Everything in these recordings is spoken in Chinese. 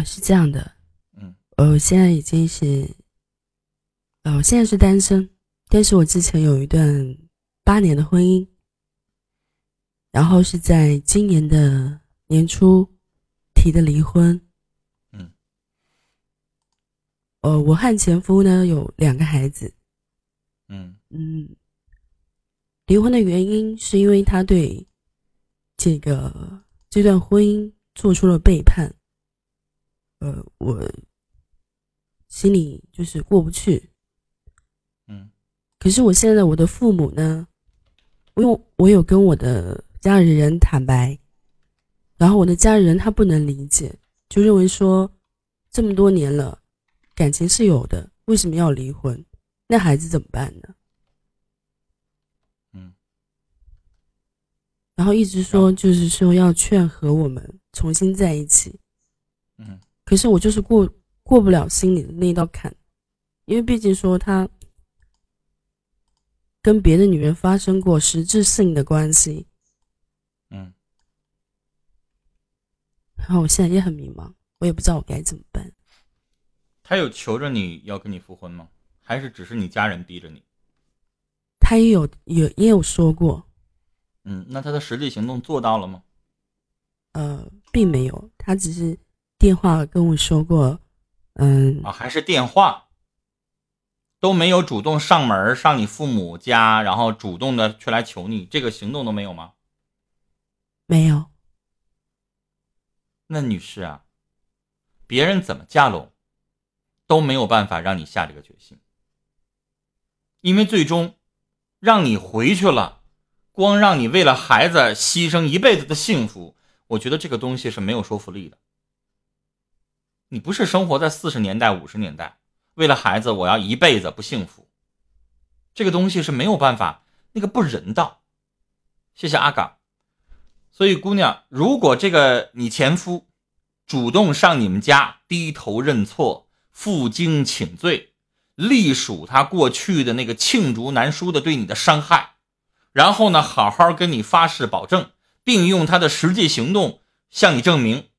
啊，是这样的，嗯，呃，现在已经是，呃，我现在是单身，但是我之前有一段八年的婚姻，然后是在今年的年初提的离婚，嗯，呃，我和前夫呢有两个孩子，嗯嗯，离婚的原因是因为他对这个这段婚姻做出了背叛。呃，我心里就是过不去。嗯，可是我现在我的父母呢，我有我有跟我的家里人坦白，然后我的家里人他不能理解，就认为说这么多年了，感情是有的，为什么要离婚？那孩子怎么办呢？嗯，然后一直说就是说要劝和我们重新在一起。嗯。可是我就是过过不了心里的那道坎，因为毕竟说他跟别的女人发生过实质性的关系，嗯，然后我现在也很迷茫，我也不知道我该怎么办。他有求着你要跟你复婚吗？还是只是你家人逼着你？他也有也也有说过，嗯，那他的实际行动做到了吗？呃，并没有，他只是。电话跟我说过，嗯啊，还是电话，都没有主动上门上你父母家，然后主动的去来求你，这个行动都没有吗？没有。那女士啊，别人怎么架拢，都没有办法让你下这个决心，因为最终让你回去了，光让你为了孩子牺牲一辈子的幸福，我觉得这个东西是没有说服力的。你不是生活在四十年代、五十年代，为了孩子我要一辈子不幸福，这个东西是没有办法，那个不人道。谢谢阿岗。所以姑娘，如果这个你前夫主动上你们家低头认错、负荆请罪，隶属他过去的那个罄竹难书的对你的伤害，然后呢，好好跟你发誓保证，并用他的实际行动向你证明。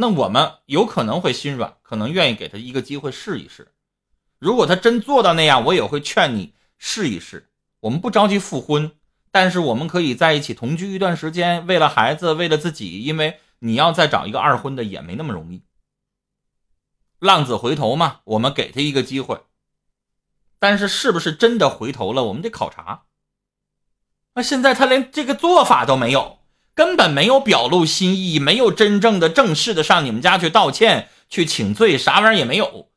那我们有可能会心软，可能愿意给他一个机会试一试。如果他真做到那样，我也会劝你试一试。我们不着急复婚，但是我们可以在一起同居一段时间，为了孩子，为了自己，因为你要再找一个二婚的也没那么容易。浪子回头嘛，我们给他一个机会。但是是不是真的回头了，我们得考察。那现在他连这个做法都没有。根本没有表露心意，没有真正的正式的上你们家去道歉、去请罪，啥玩意儿也没有，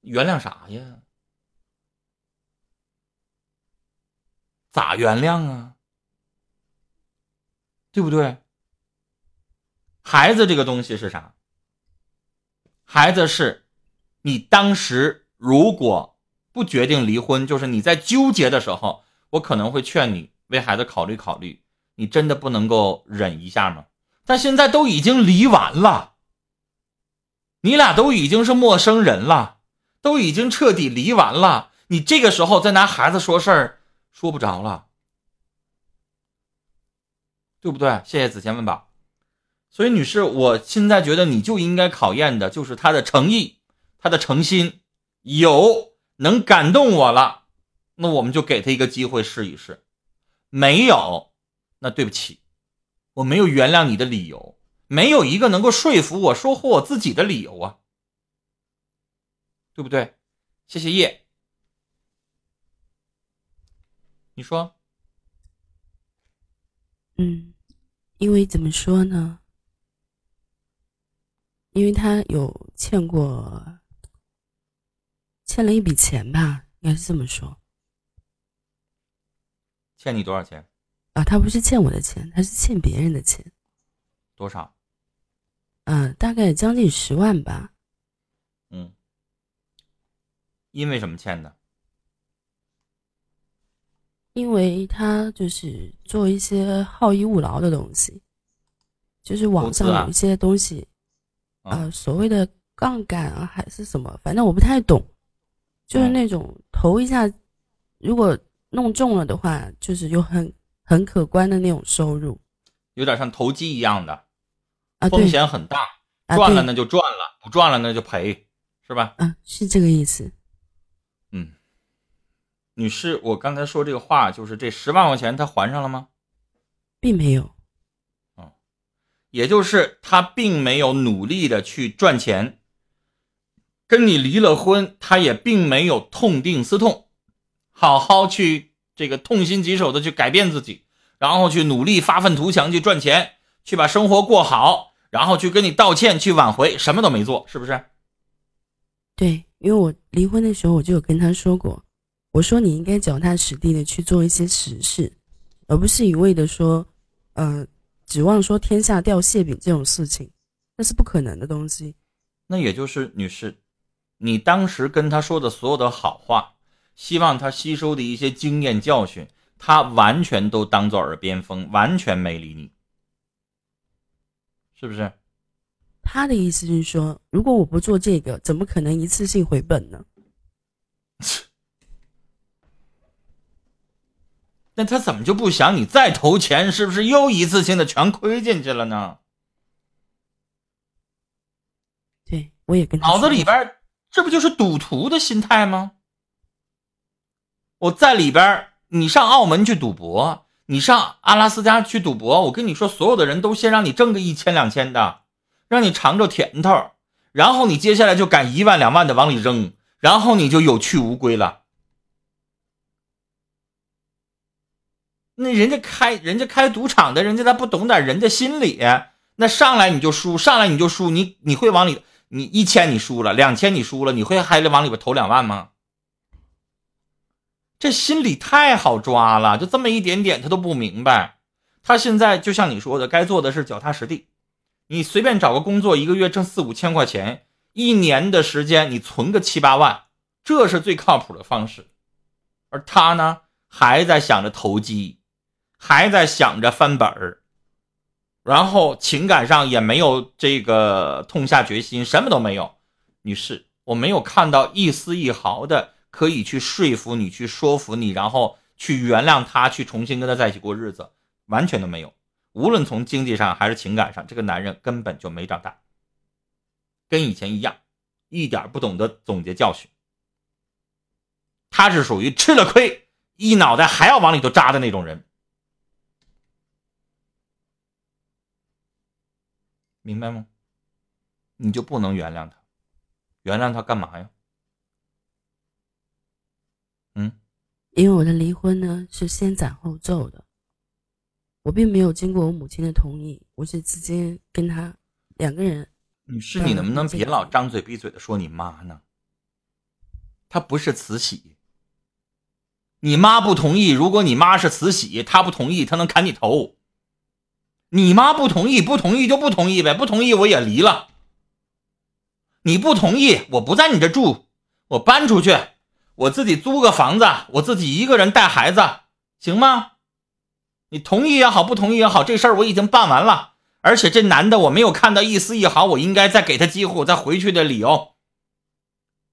原谅啥呀？咋原谅啊？对不对？孩子这个东西是啥？孩子是，你当时如果不决定离婚，就是你在纠结的时候，我可能会劝你为孩子考虑考虑。你真的不能够忍一下吗？但现在都已经离完了，你俩都已经是陌生人了，都已经彻底离完了。你这个时候再拿孩子说事儿，说不着了，对不对？谢谢子谦问宝。所以，女士，我现在觉得你就应该考验的就是他的诚意，他的诚心，有能感动我了，那我们就给他一个机会试一试，没有。那对不起，我没有原谅你的理由，没有一个能够说服我说服我自己的理由啊，对不对？谢谢叶，你说，嗯，因为怎么说呢？因为他有欠过，欠了一笔钱吧，应该是这么说。欠你多少钱？啊，他不是欠我的钱，他是欠别人的钱。多少？嗯，大概将近十万吧。嗯，因为什么欠的？因为他就是做一些好逸恶劳的东西，就是网上有一些东西，啊，所谓的杠杆啊，还是什么，反正我不太懂。就是那种投一下，如果弄中了的话，就是有很。很可观的那种收入，有点像投机一样的，啊，风险很大，赚了那就赚了，不赚了那就赔，是吧？啊，是这个意思。嗯，女士，我刚才说这个话，就是这十万块钱他还上了吗？并没有。哦，也就是他并没有努力的去赚钱，跟你离了婚，他也并没有痛定思痛，好好去这个痛心疾首的去改变自己，然后去努力发愤图强去赚钱，去把生活过好。然后去跟你道歉，去挽回，什么都没做，是不是？对，因为我离婚的时候，我就有跟他说过，我说你应该脚踏实地的去做一些实事，而不是一味的说，呃，指望说天下掉馅饼这种事情，那是不可能的东西。那也就是女士，你当时跟他说的所有的好话，希望他吸收的一些经验教训，他完全都当做耳边风，完全没理你。是不是？他的意思是说，如果我不做这个，怎么可能一次性回本呢？那他怎么就不想你再投钱？是不是又一次性的全亏进去了呢？对，我也跟脑子里边，这不就是赌徒的心态吗？我在里边，你上澳门去赌博。你上阿拉斯加去赌博，我跟你说，所有的人都先让你挣个一千两千的，让你尝着甜头，然后你接下来就敢一万两万的往里扔，然后你就有去无归了。那人家开人家开赌场的，人家他不懂点人家心理，那上来你就输，上来你就输，你你会往里，你一千你输了，两千你输了，你会还得往里边投两万吗？这心里太好抓了，就这么一点点，他都不明白。他现在就像你说的，该做的是脚踏实地。你随便找个工作，一个月挣四五千块钱，一年的时间你存个七八万，这是最靠谱的方式。而他呢，还在想着投机，还在想着翻本儿，然后情感上也没有这个痛下决心，什么都没有。女士，我没有看到一丝一毫的。可以去说服你，去说服你，然后去原谅他，去重新跟他在一起过日子，完全都没有。无论从经济上还是情感上，这个男人根本就没长大，跟以前一样，一点不懂得总结教训。他是属于吃了亏，一脑袋还要往里头扎的那种人，明白吗？你就不能原谅他，原谅他干嘛呀？嗯，因为我的离婚呢是先斩后奏的，我并没有经过我母亲的同意，我是直接跟他两个人。女士，你能不能别老张嘴闭嘴的说你妈呢？她不是慈禧，你妈不同意。如果你妈是慈禧，她不同意，她能砍你头。你妈不同意，不同意就不同意呗，不同意我也离了。你不同意，我不在你这住，我搬出去。我自己租个房子，我自己一个人带孩子，行吗？你同意也好，不同意也好，这事儿我已经办完了。而且这男的我没有看到一丝一毫，我应该再给他机会，我再回去的理由。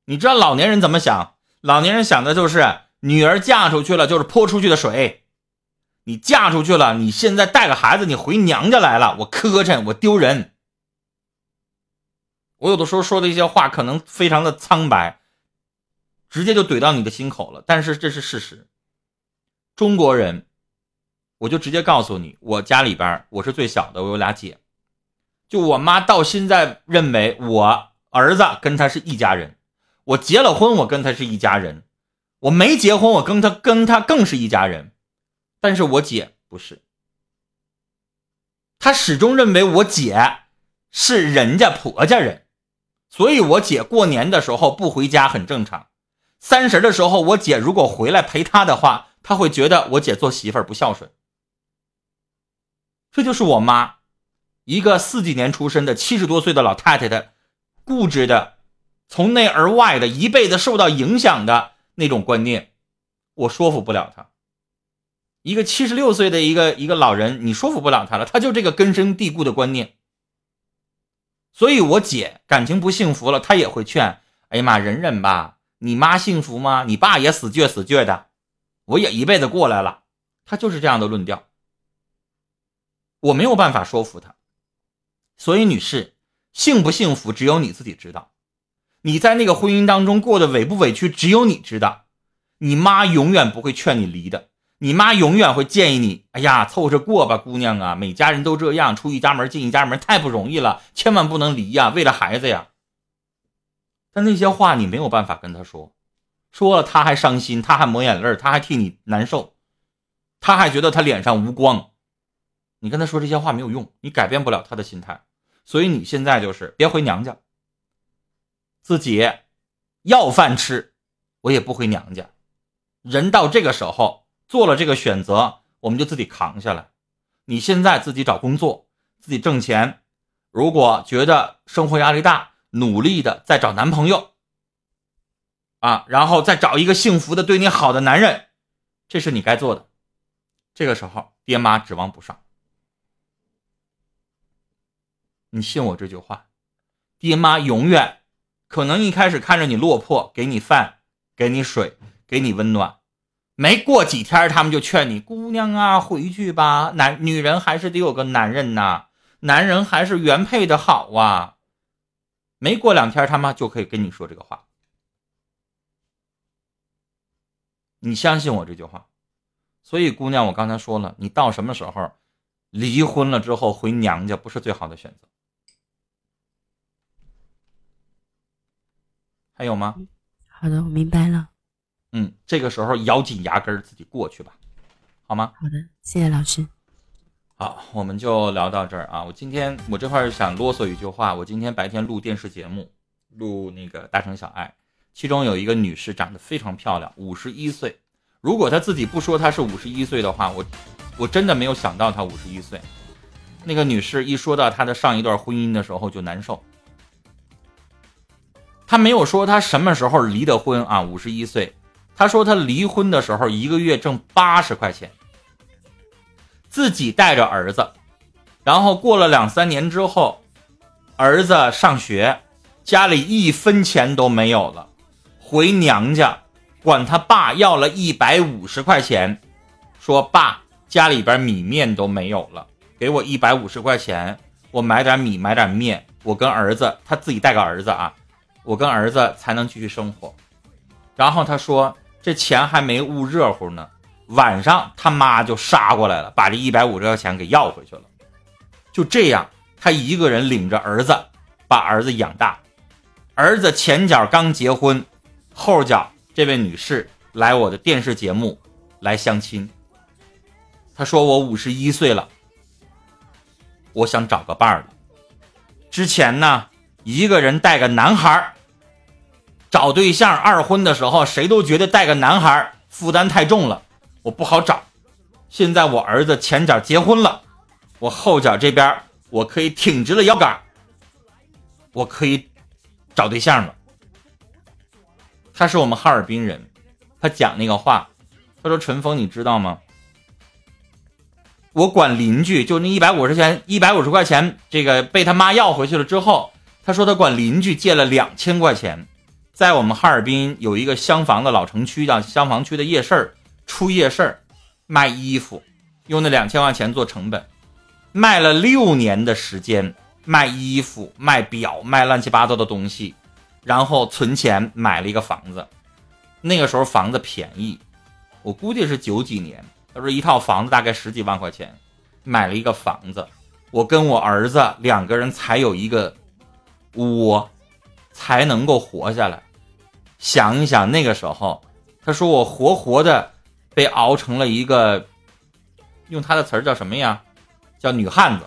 你知道老年人怎么想？老年人想的就是女儿嫁出去了就是泼出去的水。你嫁出去了，你现在带个孩子，你回娘家来了，我磕碜，我丢人。我有的时候说的一些话可能非常的苍白。直接就怼到你的心口了，但是这是事实。中国人，我就直接告诉你，我家里边我是最小的，我有俩姐，就我妈到现在认为我儿子跟他是一家人，我结了婚我跟他是一家人，我没结婚我跟他跟他更是一家人，但是我姐不是，她始终认为我姐是人家婆家人，所以我姐过年的时候不回家很正常。三十的时候，我姐如果回来陪她的话，她会觉得我姐做媳妇儿不孝顺。这就是我妈，一个四几年出生的七十多岁的老太太的固执的，从内而外的一辈子受到影响的那种观念，我说服不了她。一个七十六岁的一个一个老人，你说服不了他了，他就这个根深蒂固的观念。所以，我姐感情不幸福了，她也会劝：“哎呀妈，忍忍吧。”你妈幸福吗？你爸也死倔死倔的，我也一辈子过来了，他就是这样的论调。我没有办法说服他，所以女士，幸不幸福只有你自己知道，你在那个婚姻当中过得委不委屈只有你知道，你妈永远不会劝你离的，你妈永远会建议你，哎呀，凑合过吧，姑娘啊，每家人都这样，出一家门进一家门太不容易了，千万不能离呀，为了孩子呀。但那些话你没有办法跟他说，说了他还伤心，他还抹眼泪他还替你难受，他还觉得他脸上无光。你跟他说这些话没有用，你改变不了他的心态。所以你现在就是别回娘家，自己要饭吃，我也不回娘家。人到这个时候做了这个选择，我们就自己扛下来。你现在自己找工作，自己挣钱。如果觉得生活压力大，努力的再找男朋友，啊，然后再找一个幸福的、对你好的男人，这是你该做的。这个时候，爹妈指望不上。你信我这句话，爹妈永远可能一开始看着你落魄，给你饭，给你水，给你温暖，没过几天，他们就劝你姑娘啊，回去吧，男女人还是得有个男人呐，男人还是原配的好啊。没过两天，他妈就可以跟你说这个话。你相信我这句话，所以姑娘，我刚才说了，你到什么时候离婚了之后回娘家不是最好的选择。还有吗？好的，我明白了。嗯，这个时候咬紧牙根自己过去吧，好吗？好的，谢谢老师。好，我们就聊到这儿啊！我今天我这块想啰嗦一句话。我今天白天录电视节目，录那个《大城小爱》，其中有一个女士长得非常漂亮，五十一岁。如果她自己不说她是五十一岁的话，我我真的没有想到她五十一岁。那个女士一说到她的上一段婚姻的时候就难受。她没有说她什么时候离的婚啊，五十一岁。她说她离婚的时候一个月挣八十块钱。自己带着儿子，然后过了两三年之后，儿子上学，家里一分钱都没有了，回娘家，管他爸要了一百五十块钱，说爸，家里边米面都没有了，给我一百五十块钱，我买点米，买点面，我跟儿子，他自己带个儿子啊，我跟儿子才能继续生活。然后他说，这钱还没捂热乎呢。晚上他妈就杀过来了，把这一百五十块钱给要回去了。就这样，他一个人领着儿子，把儿子养大。儿子前脚刚结婚，后脚这位女士来我的电视节目来相亲。她说我五十一岁了，我想找个伴儿了。之前呢，一个人带个男孩找对象二婚的时候，谁都觉得带个男孩负担太重了。我不好找，现在我儿子前脚结婚了，我后脚这边我可以挺直了腰杆，我可以找对象了。他是我们哈尔滨人，他讲那个话，他说：“陈峰，你知道吗？我管邻居，就那一百五十钱，一百五十块钱，这个被他妈要回去了之后，他说他管邻居借了两千块钱，在我们哈尔滨有一个厢房的老城区叫厢房区的夜市儿。”出夜市卖衣服，用那两千块钱做成本，卖了六年的时间，卖衣服、卖表、卖乱七八糟的东西，然后存钱买了一个房子。那个时候房子便宜，我估计是九几年。他说一套房子大概十几万块钱，买了一个房子，我跟我儿子两个人才有一个窝，才能够活下来。想一想那个时候，他说我活活的。被熬成了一个，用他的词儿叫什么呀？叫女汉子。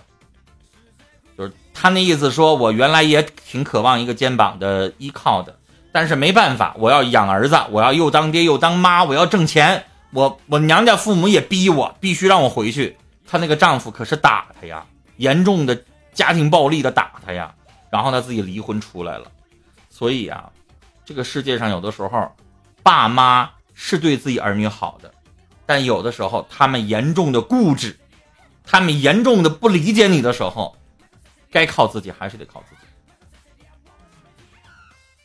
就是他那意思，说我原来也挺渴望一个肩膀的依靠的，但是没办法，我要养儿子，我要又当爹又当妈，我要挣钱，我我娘家父母也逼我，必须让我回去。她那个丈夫可是打她呀，严重的家庭暴力的打她呀，然后她自己离婚出来了。所以啊，这个世界上有的时候，爸妈是对自己儿女好的。但有的时候，他们严重的固执，他们严重的不理解你的时候，该靠自己还是得靠自己。